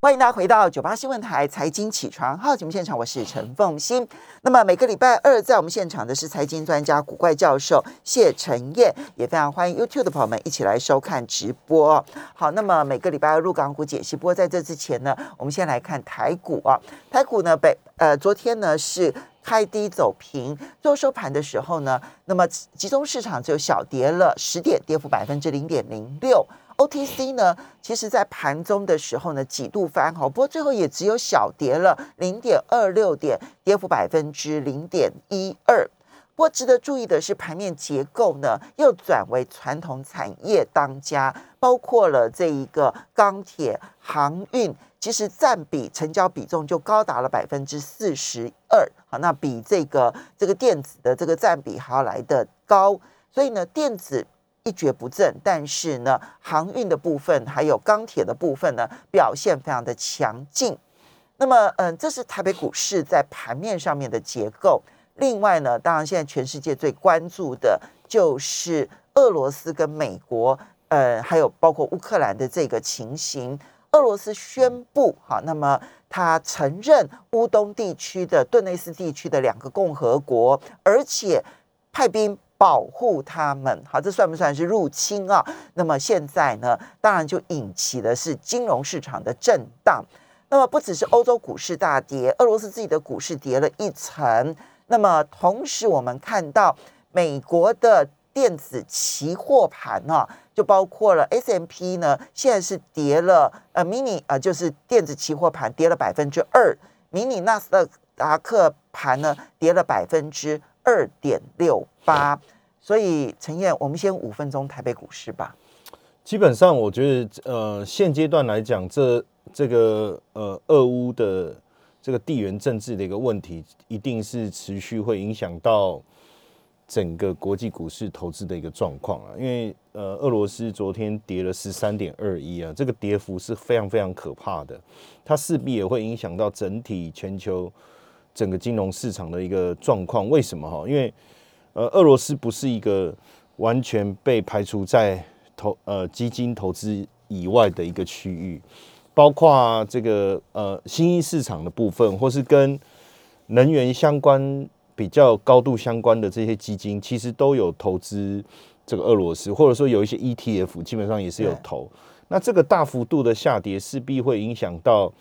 欢迎大家回到九八新闻台财经起床号节目现场，我是陈凤欣。那么每个礼拜二在我们现场的是财经专家古怪教授谢晨燕，也非常欢迎 YouTube 的朋友们一起来收看直播。好，那么每个礼拜二入港股解析，不过在这之前呢，我们先来看台股啊。台股呢，北呃昨天呢是开低走平，最后收盘的时候呢，那么集中市场只有小跌了十点，跌幅百分之零点零六。OTC 呢，其实在盘中的时候呢，几度翻好，不过最后也只有小跌了零点二六点，跌幅百分之零点一二。不过值得注意的是，盘面结构呢又转为传统产业当家，包括了这一个钢铁、航运，其实占比成交比重就高达了百分之四十二。好，那比这个这个电子的这个占比还要来的高，所以呢，电子。一蹶不振，但是呢，航运的部分还有钢铁的部分呢，表现非常的强劲。那么，嗯，这是台北股市在盘面上面的结构。另外呢，当然现在全世界最关注的就是俄罗斯跟美国，呃，还有包括乌克兰的这个情形。俄罗斯宣布，哈，那么他承认乌东地区的顿内斯地区的两个共和国，而且派兵。保护他们，好，这算不算是入侵啊？那么现在呢，当然就引起的是金融市场的震荡。那么不只是欧洲股市大跌，俄罗斯自己的股市跌了一层。那么同时，我们看到美国的电子期货盘呢，就包括了 S M P 呢，现在是跌了，呃，mini 啊，就是电子期货盘跌了百分之二，迷你纳斯达克盘呢跌了百分之。二点六八，所以陈燕，我们先五分钟台北股市吧。基本上，我觉得呃，现阶段来讲，这这个呃，俄乌的这个地缘政治的一个问题，一定是持续会影响到整个国际股市投资的一个状况啊。因为呃，俄罗斯昨天跌了十三点二一啊，这个跌幅是非常非常可怕的，它势必也会影响到整体全球。整个金融市场的一个状况，为什么哈？因为呃，俄罗斯不是一个完全被排除在投呃基金投资以外的一个区域，包括这个呃新兴市场的部分，或是跟能源相关比较高度相关的这些基金，其实都有投资这个俄罗斯，或者说有一些 ETF，基本上也是有投。那这个大幅度的下跌，势必会影响到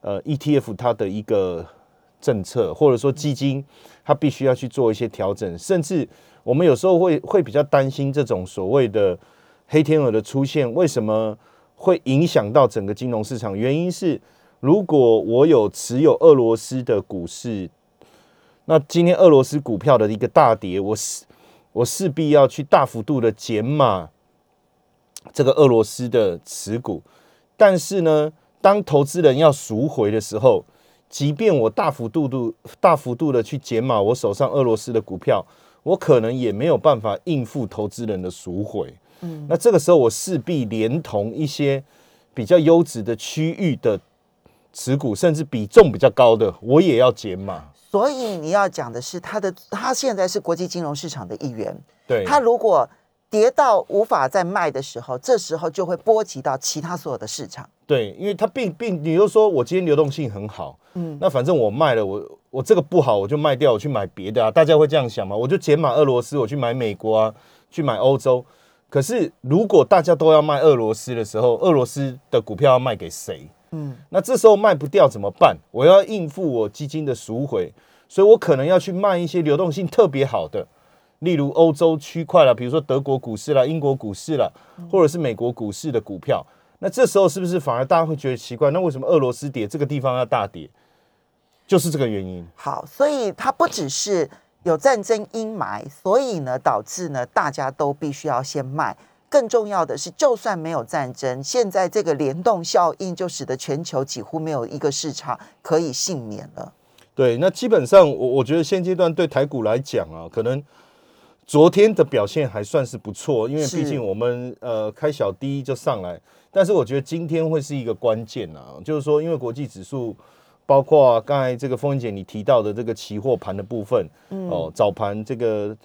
呃 ETF 它的一个。政策或者说基金，它必须要去做一些调整，甚至我们有时候会会比较担心这种所谓的黑天鹅的出现，为什么会影响到整个金融市场？原因是如果我有持有俄罗斯的股市，那今天俄罗斯股票的一个大跌，我势我势必要去大幅度的减码这个俄罗斯的持股，但是呢，当投资人要赎回的时候。即便我大幅度度、大幅度的去减码我手上俄罗斯的股票，我可能也没有办法应付投资人的赎回。嗯，那这个时候我势必连同一些比较优质的区域的持股，甚至比重比较高的，我也要减码。所以你要讲的是，他的他现在是国际金融市场的一员。对，它如果。跌到无法再卖的时候，这时候就会波及到其他所有的市场。对，因为它并并，你又说我今天流动性很好，嗯，那反正我卖了，我我这个不好，我就卖掉，我去买别的啊。大家会这样想吗？我就减码俄罗斯，我去买美国啊，去买欧洲。可是如果大家都要卖俄罗斯的时候，俄罗斯的股票要卖给谁？嗯，那这时候卖不掉怎么办？我要应付我基金的赎回，所以我可能要去卖一些流动性特别好的。例如欧洲区块了，比如说德国股市啦、英国股市啦，或者是美国股市的股票，那这时候是不是反而大家会觉得奇怪？那为什么俄罗斯跌，这个地方要大跌？就是这个原因。好，所以它不只是有战争阴霾，所以呢导致呢大家都必须要先卖。更重要的是，就算没有战争，现在这个联动效应就使得全球几乎没有一个市场可以幸免了。对，那基本上我我觉得现阶段对台股来讲啊，可能。昨天的表现还算是不错，因为毕竟我们呃开小低就上来，但是我觉得今天会是一个关键啊，就是说因为国际指数，包括刚才这个风姐你提到的这个期货盘的部分，嗯哦早盘这个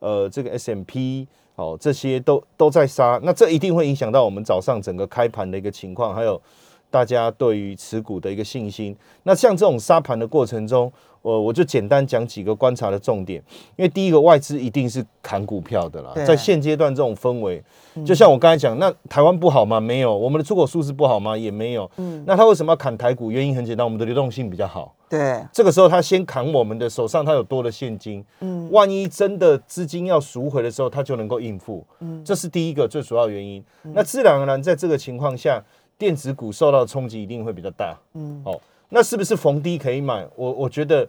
呃这个 S M P 哦这些都都在杀，那这一定会影响到我们早上整个开盘的一个情况，还有。大家对于持股的一个信心。那像这种杀盘的过程中，我我就简单讲几个观察的重点。因为第一个，外资一定是砍股票的啦，在现阶段这种氛围，就像我刚才讲，那台湾不好吗？没有，我们的出口数字不好吗？也没有。嗯，那他为什么要砍台股？原因很简单，我们的流动性比较好。对，这个时候他先砍我们的手上，他有多的现金。嗯，万一真的资金要赎回的时候，他就能够应付。嗯，这是第一个最主要原因。那自然而然，在这个情况下，电子股受到的冲击一定会比较大。嗯，好，那是不是逢低可以买？我我觉得，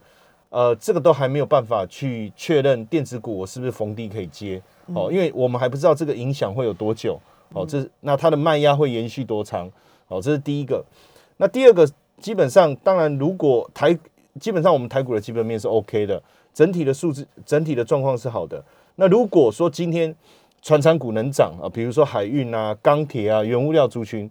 呃，这个都还没有办法去确认电子股我是不是逢低可以接。哦，因为我们还不知道这个影响会有多久。哦，这那它的卖压会延续多长？哦，这是第一个。那第二个。基本上，当然，如果台基本上我们台股的基本面是 OK 的，整体的数字、整体的状况是好的。那如果说今天船产股能涨啊，比如说海运啊、钢铁啊、原物料族群，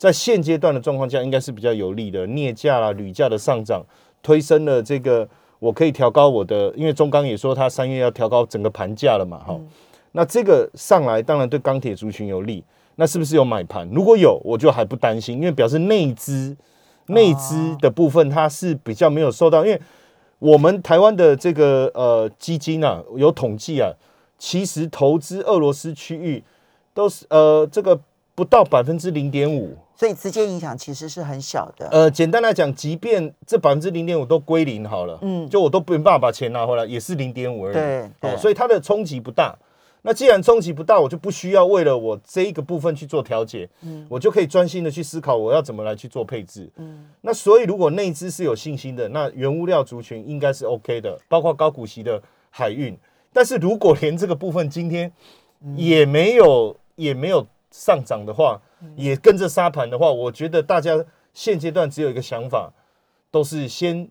在现阶段的状况下，应该是比较有利的。镍价啦、铝价的上涨，推升了这个，我可以调高我的，因为中钢也说它三月要调高整个盘价了嘛，哈。那这个上来，当然对钢铁族群有利。那是不是有买盘？如果有，我就还不担心，因为表示内资。内资的部分，它是比较没有受到，因为我们台湾的这个呃基金啊，有统计啊，其实投资俄罗斯区域都是呃这个不到百分之零点五，所以直接影响其实是很小的。呃，简单来讲，即便这百分之零点五都归零好了，嗯，就我都不用办法把钱拿回来，也是零点五而已，对，所以它的冲击不大。那既然冲击不大，我就不需要为了我这一个部分去做调节，嗯，我就可以专心的去思考我要怎么来去做配置，嗯，那所以如果内资是有信心的，那原物料族群应该是 OK 的，包括高股息的海运，但是如果连这个部分今天也没有也没有上涨的话，也跟着沙盘的话，我觉得大家现阶段只有一个想法，都是先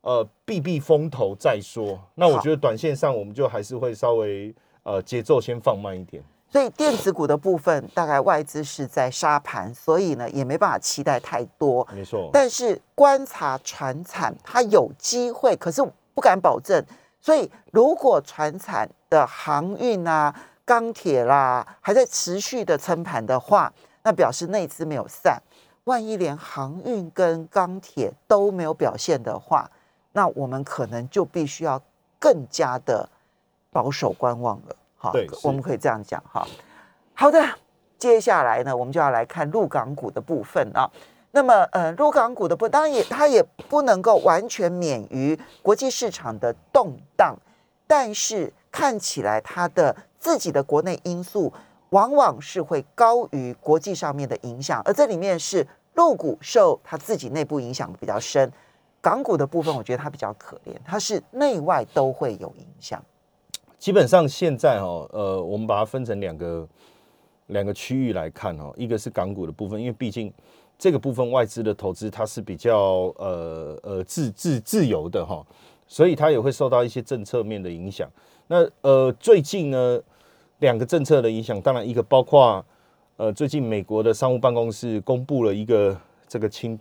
呃避避风头再说。那我觉得短线上我们就还是会稍微。呃，节奏先放慢一点。所以电子股的部分，大概外资是在沙盘，所以呢也没办法期待太多。没错。但是观察船产，它有机会，可是不敢保证。所以如果船产的航运啊、钢铁啦还在持续的撑盘的话，那表示内资没有散。万一连航运跟钢铁都没有表现的话，那我们可能就必须要更加的。保守观望了，好，我们可以这样讲哈。好的，接下来呢，我们就要来看陆港股的部分啊。那么，呃，陆港股的部当然也它也不能够完全免于国际市场的动荡，但是看起来它的自己的国内因素往往是会高于国际上面的影响，而这里面是陆股受它自己内部影响比较深，港股的部分我觉得它比较可怜，它是内外都会有影响。基本上现在哈，呃，我们把它分成两个两个区域来看哦，一个是港股的部分，因为毕竟这个部分外资的投资它是比较呃呃自自自由的哈，所以它也会受到一些政策面的影响。那呃最近呢，两个政策的影响，当然一个包括呃最近美国的商务办公室公布了一个这个清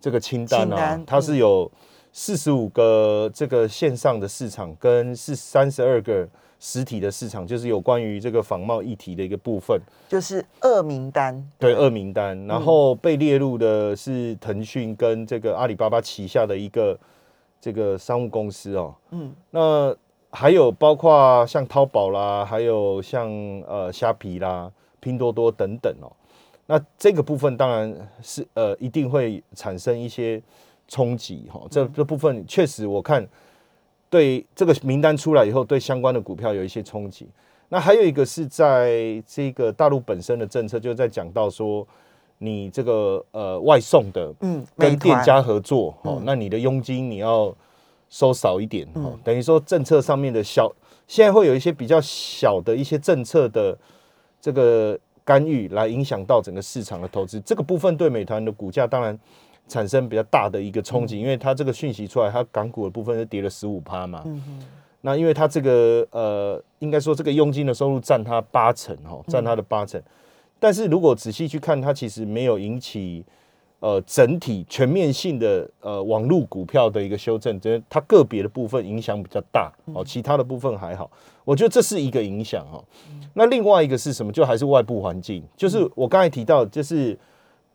这个清单啊，它是有。四十五个这个线上的市场跟是三十二个实体的市场，就是有关于这个仿冒议题的一个部分，就是恶名单。对，恶名单。然后被列入的是腾讯跟这个阿里巴巴旗下的一个这个商务公司哦。嗯。那还有包括像淘宝啦，还有像呃虾皮啦、拼多多等等哦。那这个部分当然是呃一定会产生一些。冲击哈，这这部分确实我看对这个名单出来以后，对相关的股票有一些冲击。那还有一个是在这个大陆本身的政策，就在讲到说，你这个呃外送的，嗯，跟店家合作，哦，那你的佣金你要收少一点，哦，等于说政策上面的小，现在会有一些比较小的一些政策的这个干预，来影响到整个市场的投资。这个部分对美团的股价当然。产生比较大的一个冲击，因为它这个讯息出来，它港股的部分是跌了十五趴嘛。嗯那因为它这个呃，应该说这个佣金的收入占它八成哈，占它的八成。但是如果仔细去看，它其实没有引起呃整体全面性的呃网络股票的一个修正，这它个别的部分影响比较大哦，其他的部分还好。我觉得这是一个影响哈。那另外一个是什么？就还是外部环境，就是我刚才提到，就是。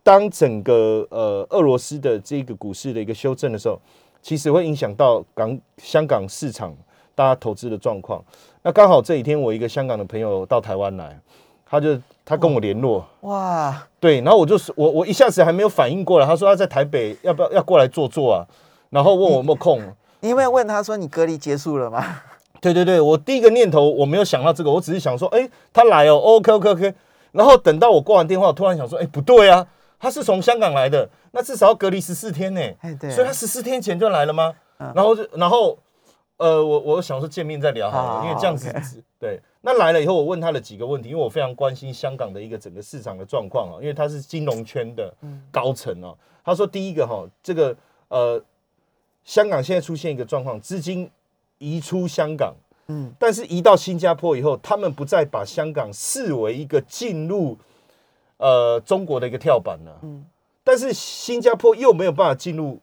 当整个呃俄罗斯的这个股市的一个修正的时候，其实会影响到港香港市场大家投资的状况。那刚好这几天我一个香港的朋友到台湾来，他就他跟我联络，哇，对，然后我就是我我一下子还没有反应过来，他说他在台北要不要要过来坐坐啊，然后问我有没有空。你有没有问他说你隔离结束了吗？对对对，我第一个念头我没有想到这个，我只是想说，哎，他来哦，OK OK OK。然后等到我挂完电话，我突然想说，哎，不对啊，他是从香港来的，那至少要隔离十四天呢。哎，对，所以他十四天前就来了吗？然后就然后呃，我我想说见面再聊好了，因为这样子对。那来了以后，我问他了几个问题，因为我非常关心香港的一个整个市场的状况啊，因为他是金融圈的高层啊。他说第一个哈，这个呃。香港现在出现一个状况，资金移出香港，嗯，但是移到新加坡以后，他们不再把香港视为一个进入呃中国的一个跳板了，嗯，但是新加坡又没有办法进入，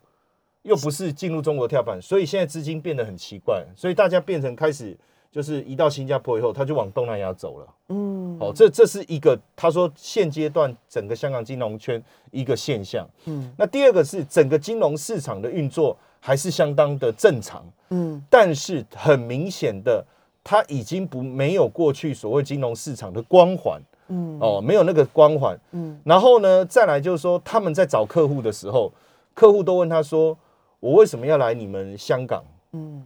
又不是进入中国跳板，所以现在资金变得很奇怪，所以大家变成开始就是一到新加坡以后，他就往东南亚走了，嗯，好，这这是一个他说现阶段整个香港金融圈一个现象，嗯，那第二个是整个金融市场的运作。还是相当的正常，嗯，但是很明显的，他已经不没有过去所谓金融市场的光环，嗯，哦，没有那个光环，嗯，然后呢，再来就是说，他们在找客户的时候，客户都问他说：“我为什么要来你们香港？”嗯，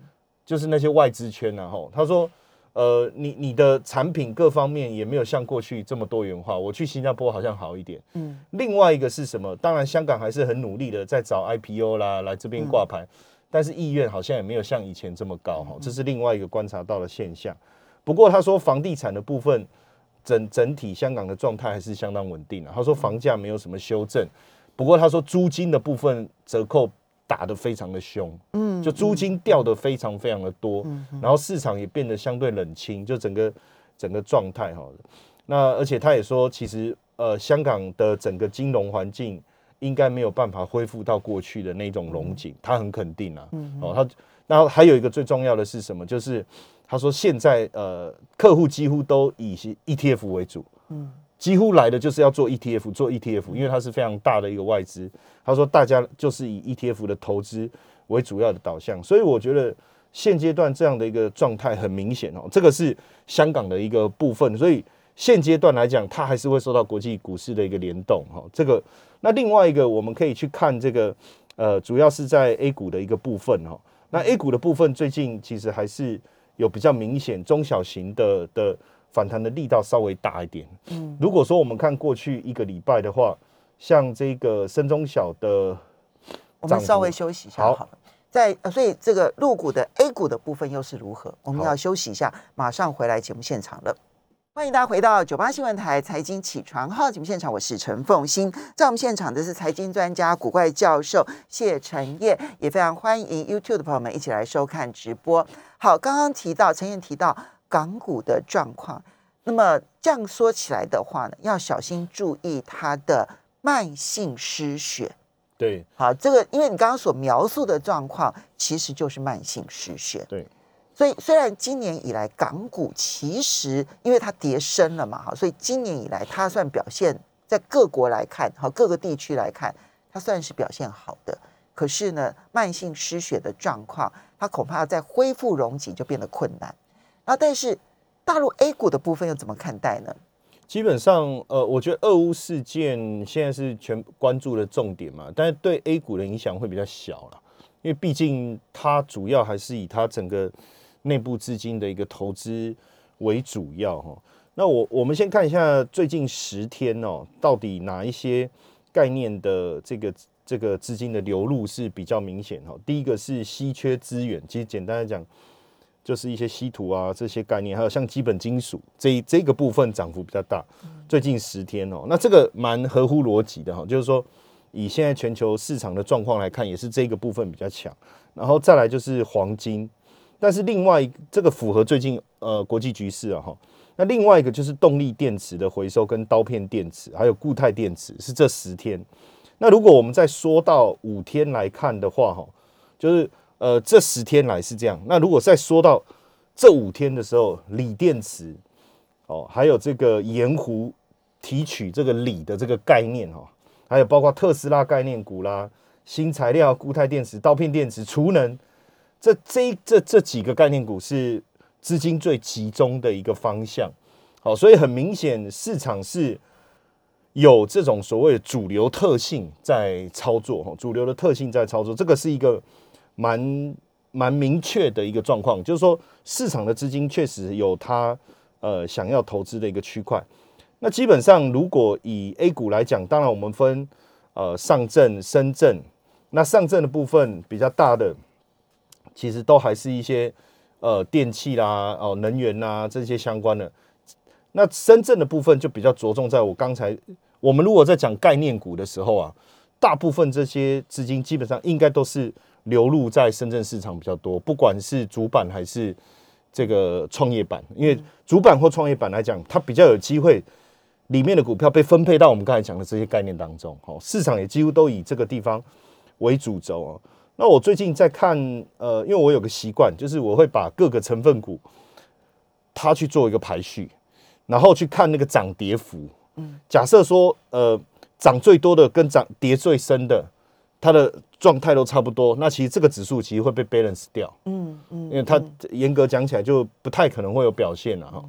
就是那些外资圈然后他说。呃，你你的产品各方面也没有像过去这么多元化。我去新加坡好像好一点。嗯，另外一个是什么？当然，香港还是很努力的在找 IPO 啦，来这边挂牌，但是意愿好像也没有像以前这么高哈。这是另外一个观察到的现象。不过他说，房地产的部分整整体香港的状态还是相当稳定的。他说房价没有什么修正，不过他说租金的部分折扣。打得非常的凶，嗯，就租金掉的非常非常的多，嗯然后市场也变得相对冷清，就整个整个状态哈。那而且他也说，其实呃，香港的整个金融环境应该没有办法恢复到过去的那种龙井，他很肯定啊。嗯哦，他然后还有一个最重要的是什么？就是他说现在呃，客户几乎都以 ETF 为主，嗯。几乎来的就是要做 ETF，做 ETF，因为它是非常大的一个外资。他说大家就是以 ETF 的投资为主要的导向，所以我觉得现阶段这样的一个状态很明显哦，这个是香港的一个部分。所以现阶段来讲，它还是会受到国际股市的一个联动哈。这个那另外一个我们可以去看这个呃，主要是在 A 股的一个部分哈。那 A 股的部分最近其实还是有比较明显中小型的的。反弹的力道稍微大一点。嗯，如果说我们看过去一个礼拜的话，像这个深中小的，我们稍微休息一下好了。在所以这个入股的 A 股的部分又是如何？我们要休息一下，马上回来节目现场了。欢迎大家回到九八新闻台财经起床号节目现场，我是陈凤欣，在我们现场的是财经专家古怪教授谢晨燕，也非常欢迎 YouTube 的朋友们一起来收看直播。好，刚刚提到陈燕提到。港股的状况，那么这样说起来的话呢，要小心注意它的慢性失血。对，好，这个因为你刚刚所描述的状况，其实就是慢性失血。对，所以虽然今年以来港股其实因为它跌深了嘛，哈，所以今年以来它算表现在各国来看，哈，各个地区来看，它算是表现好的。可是呢，慢性失血的状况，它恐怕在恢复容景就变得困难。啊，但是大陆 A 股的部分又怎么看待呢？基本上，呃，我觉得俄乌事件现在是全关注的重点嘛，但是对 A 股的影响会比较小了，因为毕竟它主要还是以它整个内部资金的一个投资为主要哈。那我我们先看一下最近十天哦，到底哪一些概念的这个这个资金的流入是比较明显哈。第一个是稀缺资源，其实简单来讲。就是一些稀土啊这些概念，还有像基本金属这这个部分涨幅比较大。最近十天哦，那这个蛮合乎逻辑的哈，就是说以现在全球市场的状况来看，也是这个部分比较强。然后再来就是黄金，但是另外这个符合最近呃国际局势啊哈。那另外一个就是动力电池的回收跟刀片电池，还有固态电池是这十天。那如果我们再说到五天来看的话哈，就是。呃，这十天来是这样。那如果再说到这五天的时候，锂电池哦，还有这个盐湖提取这个锂的这个概念哈，还有包括特斯拉概念股啦、新材料、固态电池、刀片电池、储能，这这这这几个概念股是资金最集中的一个方向。好，所以很明显市场是有这种所谓主流特性在操作，哈，主流的特性在操作，这个是一个蛮蛮明确的一个状况，就是说市场的资金确实有它呃想要投资的一个区块。那基本上，如果以 A 股来讲，当然我们分呃上证、深圳，那上证的部分比较大的，其实都还是一些呃电器啦、哦能源啦这些相关的。那深圳的部分就比较着重在我刚才我们如果在讲概念股的时候啊，大部分这些资金基本上应该都是流入在深圳市场比较多，不管是主板还是这个创业板，因为主板或创业板来讲，它比较有机会。里面的股票被分配到我们刚才讲的这些概念当中，哦，市场也几乎都以这个地方为主轴哦。那我最近在看，呃，因为我有个习惯，就是我会把各个成分股它去做一个排序，然后去看那个涨跌幅。嗯，假设说，呃，涨最多的跟涨跌最深的，它的状态都差不多，那其实这个指数其实会被 balance 掉。嗯嗯，因为它严格讲起来就不太可能会有表现了哈。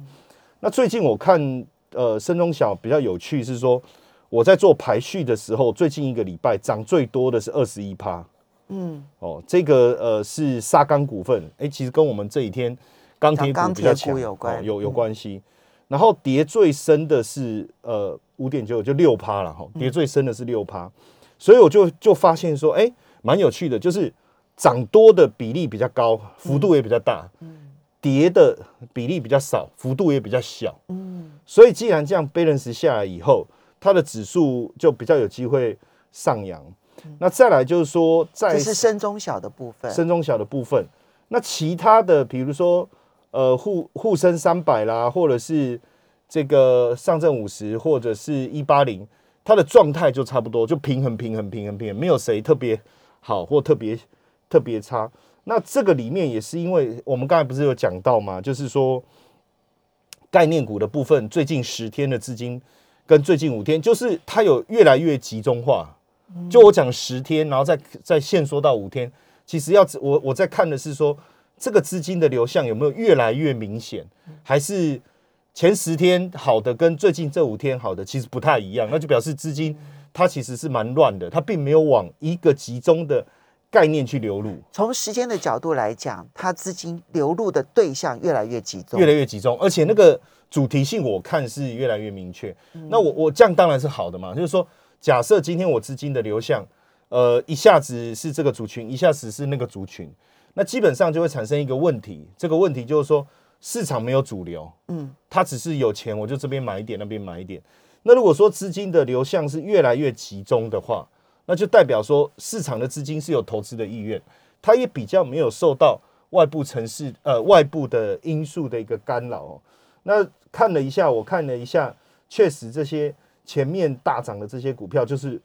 那最近我看。呃，深中小比较有趣是说，我在做排序的时候，最近一个礼拜涨最多的是二十一趴。嗯，哦，这个呃是沙钢股份，哎，其实跟我们这几天钢铁股比较强有关，有有关系。然后跌最深的是呃五点九，就六趴了哈，跌最深的是六趴。所以我就就发现说，哎，蛮有趣的，就是涨多的比例比较高，幅度也比较大。嗯。跌的比例比较少，幅度也比较小，嗯，所以既然这样 balance 下来以后，它的指数就比较有机会上扬。那再来就是说，在这是深中小的部分，深中小的部分。那其他的，比如说呃沪沪深三百啦，或者是这个上证五十，或者是一八零，它的状态就差不多，就平衡平衡平衡平衡，没有谁特别好或特别特别差。那这个里面也是因为我们刚才不是有讲到吗？就是说概念股的部分，最近十天的资金跟最近五天，就是它有越来越集中化。就我讲十天，然后再再限缩到五天，其实要我我在看的是说这个资金的流向有没有越来越明显，还是前十天好的跟最近这五天好的其实不太一样，那就表示资金它其实是蛮乱的，它并没有往一个集中的。概念去流入，从时间的角度来讲，它资金流入的对象越来越集中，越来越集中，而且那个主题性我看是越来越明确。那我我这样当然是好的嘛，就是说，假设今天我资金的流向，呃，一下子是这个族群，一下子是那个族群，那基本上就会产生一个问题，这个问题就是说市场没有主流，嗯，它只是有钱我就这边买一点，那边买一点。那如果说资金的流向是越来越集中的话，那就代表说，市场的资金是有投资的意愿，它也比较没有受到外部城市呃外部的因素的一个干扰。哦那看了一下，我看了一下，确实这些前面大涨的这些股票，就是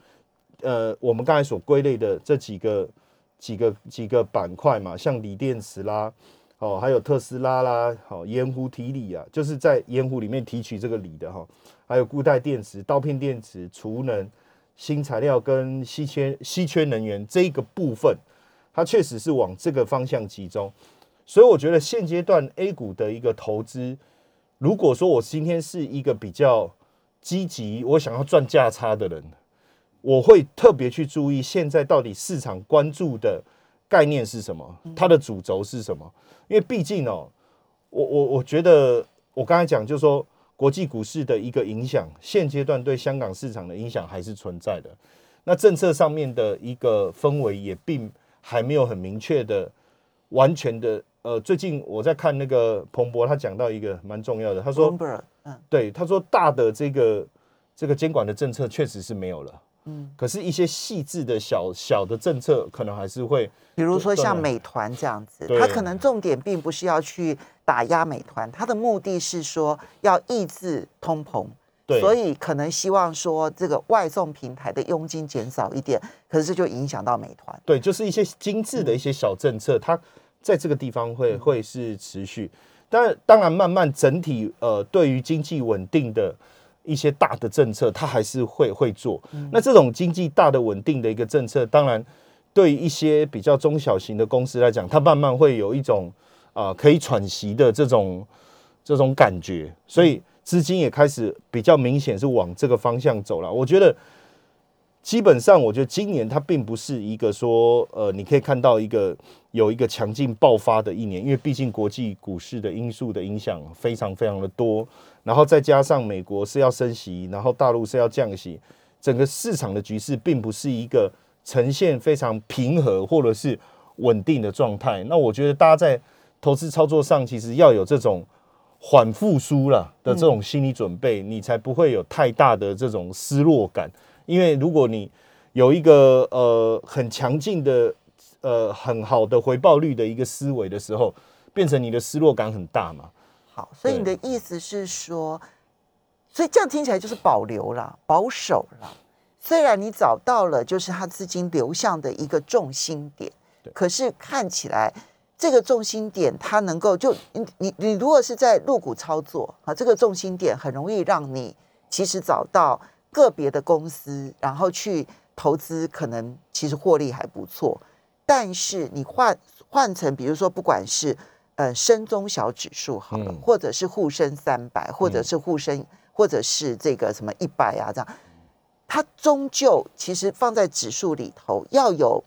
呃我们刚才所归类的这几个几个几个板块嘛，像锂电池啦，哦还有特斯拉啦，好盐湖提锂啊，就是在盐湖里面提取这个锂的哈，还有固态电池、刀片电池、储能。新材料跟稀缺稀缺能源这一个部分，它确实是往这个方向集中，所以我觉得现阶段 A 股的一个投资，如果说我今天是一个比较积极，我想要赚价差的人，我会特别去注意现在到底市场关注的概念是什么，它的主轴是什么，因为毕竟哦，我我我觉得我刚才讲就是说。国际股市的一个影响，现阶段对香港市场的影响还是存在的。那政策上面的一个氛围也并还没有很明确的、完全的。呃，最近我在看那个彭博，他讲到一个蛮重要的，他说，嗯，对，他说大的这个这个监管的政策确实是没有了。嗯，可是，一些细致的小小的政策，可能还是会，比如说像美团这样子，它可能重点并不是要去打压美团，它的目的是说要抑制通膨，对，所以可能希望说这个外送平台的佣金减少一点，可是这就影响到美团。对，就是一些精致的一些小政策，它在这个地方会会是持续，但当然慢慢整体呃，对于经济稳定的。一些大的政策，他还是会会做。那这种经济大的稳定的一个政策，当然对一些比较中小型的公司来讲，它慢慢会有一种啊可以喘息的这种这种感觉，所以资金也开始比较明显是往这个方向走了。我觉得。基本上，我觉得今年它并不是一个说，呃，你可以看到一个有一个强劲爆发的一年，因为毕竟国际股市的因素的影响非常非常的多，然后再加上美国是要升息，然后大陆是要降息，整个市场的局势并不是一个呈现非常平和或者是稳定的状态。那我觉得大家在投资操作上，其实要有这种缓复苏了的这种心理准备，你才不会有太大的这种失落感。因为如果你有一个呃很强劲的呃很好的回报率的一个思维的时候，变成你的失落感很大嘛。好，所以你的意思是说，所以这样听起来就是保留了、保守了。虽然你找到了就是它资金流向的一个重心点，可是看起来这个重心点它能够就你你你如果是在入股操作啊，这个重心点很容易让你其实找到。个别的公司，然后去投资，可能其实获利还不错。但是你换换成，比如说，不管是呃深中小指数好了，或者是沪深三百，或者是沪深，或者是这个什么一百啊，这样，它终究其实放在指数里头，要有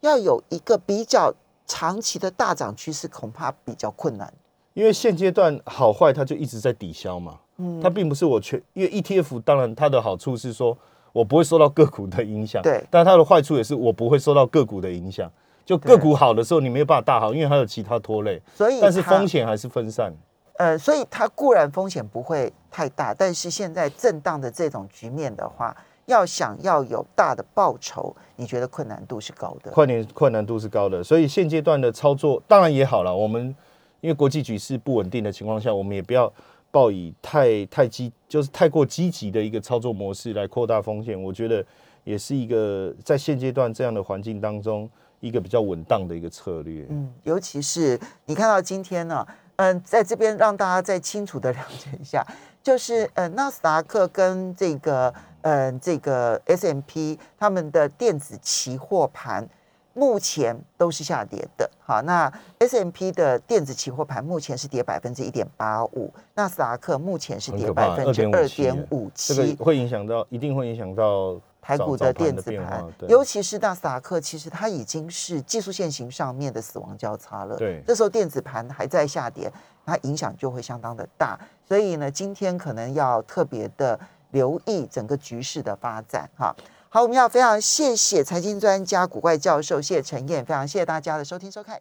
要有一个比较长期的大涨趋势，恐怕比较困难。因为现阶段好坏，它就一直在抵消嘛。嗯，它并不是我全，因为 ETF 当然它的好处是说我不会受到个股的影响，对，但它的坏处也是我不会受到个股的影响。就个股好的时候，你没有办法大好，因为它有其他拖累，所以但是风险还是分散。呃，所以它固然风险不会太大，但是现在震荡的这种局面的话，要想要有大的报酬，你觉得困难度是高的？困难困难度是高的，所以现阶段的操作当然也好了。我们因为国际局势不稳定的情况下，我们也不要。抱以太太积，就是太过积极的一个操作模式来扩大风险，我觉得也是一个在现阶段这样的环境当中一个比较稳当的一个策略。嗯，尤其是你看到今天呢，嗯，在这边让大家再清楚的了解一下，就是呃，纳斯达克跟这个嗯这个 S M P 他们的电子期货盘。目前都是下跌的，好，那 S M P 的电子期货盘目前是跌百分之一点八五，纳斯达克目前是跌百分之二点五七，这个会影响到，一定会影响到台股的电子盘，尤其是纳斯达克，其实它已经是技术线型上面的死亡交叉了，对，这时候电子盘还在下跌，它影响就会相当的大，所以呢，今天可能要特别的留意整个局势的发展，哈。好，我们要非常谢谢财经专家古怪教授谢陈燕，非常谢谢大家的收听收看。